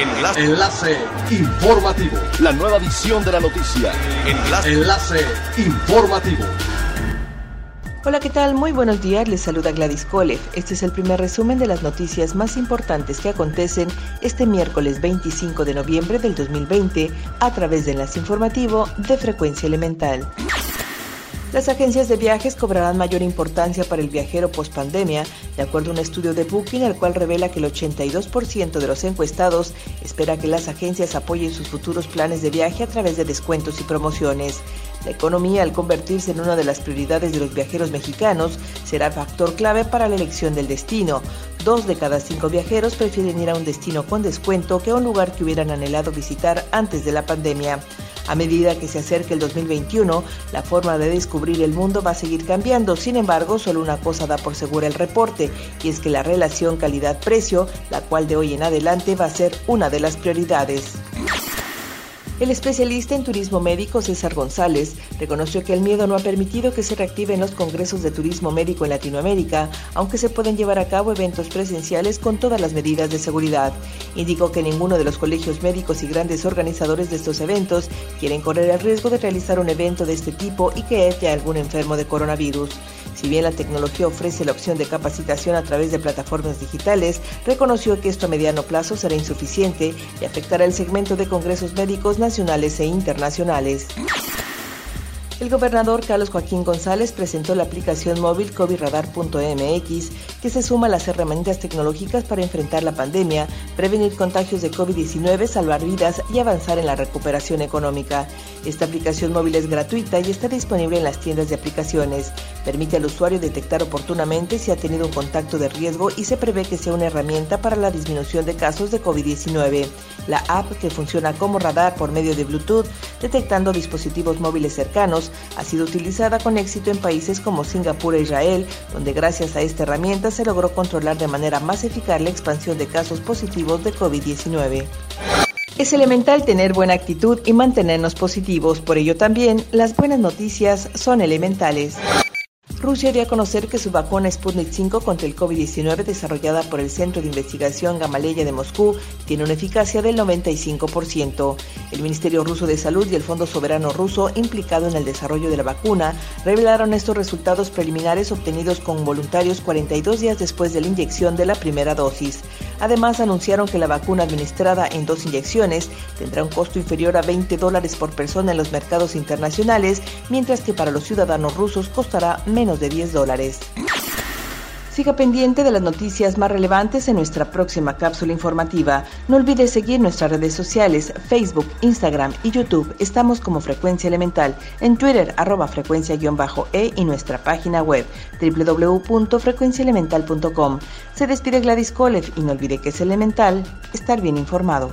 Enlace. Enlace informativo. La nueva edición de la noticia. Enlace. Enlace informativo. Hola, ¿qué tal? Muy buenos días, les saluda Gladys Kolev. Este es el primer resumen de las noticias más importantes que acontecen este miércoles 25 de noviembre del 2020 a través de Enlace Informativo de Frecuencia Elemental. Las agencias de viajes cobrarán mayor importancia para el viajero post-pandemia, de acuerdo a un estudio de Booking, el cual revela que el 82% de los encuestados espera que las agencias apoyen sus futuros planes de viaje a través de descuentos y promociones. La economía, al convertirse en una de las prioridades de los viajeros mexicanos, será factor clave para la elección del destino. Dos de cada cinco viajeros prefieren ir a un destino con descuento que a un lugar que hubieran anhelado visitar antes de la pandemia. A medida que se acerque el 2021, la forma de descubrir el mundo va a seguir cambiando. Sin embargo, solo una cosa da por segura el reporte, y es que la relación calidad-precio, la cual de hoy en adelante va a ser una de las prioridades. El especialista en turismo médico César González reconoció que el miedo no ha permitido que se reactiven los congresos de turismo médico en Latinoamérica, aunque se pueden llevar a cabo eventos presenciales con todas las medidas de seguridad. Indicó que ninguno de los colegios médicos y grandes organizadores de estos eventos quieren correr el riesgo de realizar un evento de este tipo y que a algún enfermo de coronavirus. Si bien la tecnología ofrece la opción de capacitación a través de plataformas digitales, reconoció que esto a mediano plazo será insuficiente y afectará el segmento de congresos médicos nacionales e internacionales. El gobernador Carlos Joaquín González presentó la aplicación móvil COVIDradar.mx que se suma a las herramientas tecnológicas para enfrentar la pandemia, prevenir contagios de COVID-19, salvar vidas y avanzar en la recuperación económica. Esta aplicación móvil es gratuita y está disponible en las tiendas de aplicaciones. Permite al usuario detectar oportunamente si ha tenido un contacto de riesgo y se prevé que sea una herramienta para la disminución de casos de COVID-19. La app, que funciona como radar por medio de Bluetooth, detectando dispositivos móviles cercanos, ha sido utilizada con éxito en países como Singapur e Israel, donde gracias a esta herramienta se logró controlar de manera más eficaz la expansión de casos positivos de COVID-19. Es elemental tener buena actitud y mantenernos positivos, por ello también las buenas noticias son elementales. Rusia dio a conocer que su vacuna Sputnik 5 contra el COVID-19 desarrollada por el Centro de Investigación Gamaleya de Moscú tiene una eficacia del 95%. El Ministerio Ruso de Salud y el Fondo Soberano Ruso implicado en el desarrollo de la vacuna revelaron estos resultados preliminares obtenidos con voluntarios 42 días después de la inyección de la primera dosis. Además, anunciaron que la vacuna administrada en dos inyecciones tendrá un costo inferior a 20 dólares por persona en los mercados internacionales, mientras que para los ciudadanos rusos costará de 10 dólares. Siga pendiente de las noticias más relevantes en nuestra próxima cápsula informativa. No olvide seguir nuestras redes sociales, Facebook, Instagram y YouTube. Estamos como Frecuencia Elemental. En Twitter, arroba frecuencia-e y nuestra página web www.frecuenciaelemental.com. Se despide Gladys Kolev y no olvide que es elemental estar bien informado.